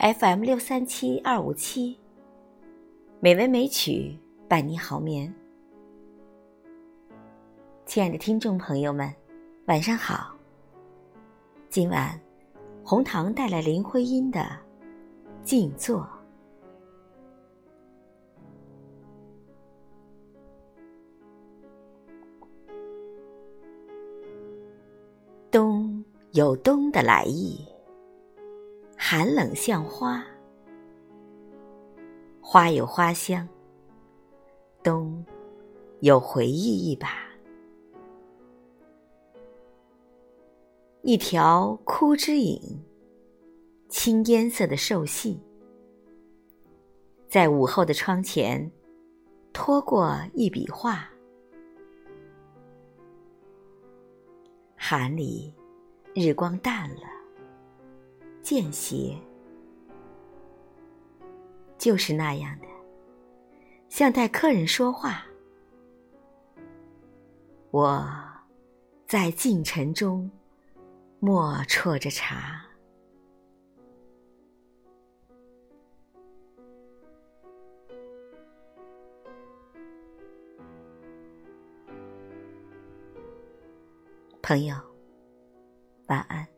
FM 六三七二五七，美文美曲伴你好眠。亲爱的听众朋友们，晚上好。今晚，红糖带来林徽因的《静坐》。冬有冬的来意，寒冷像花，花有花香，冬有回忆一把。一条枯枝影，青烟色的瘦细，在午后的窗前拖过一笔画。寒里，日光淡了，见斜，就是那样的，像待客人说话。我在静沉中默啜着茶，朋友。晚安。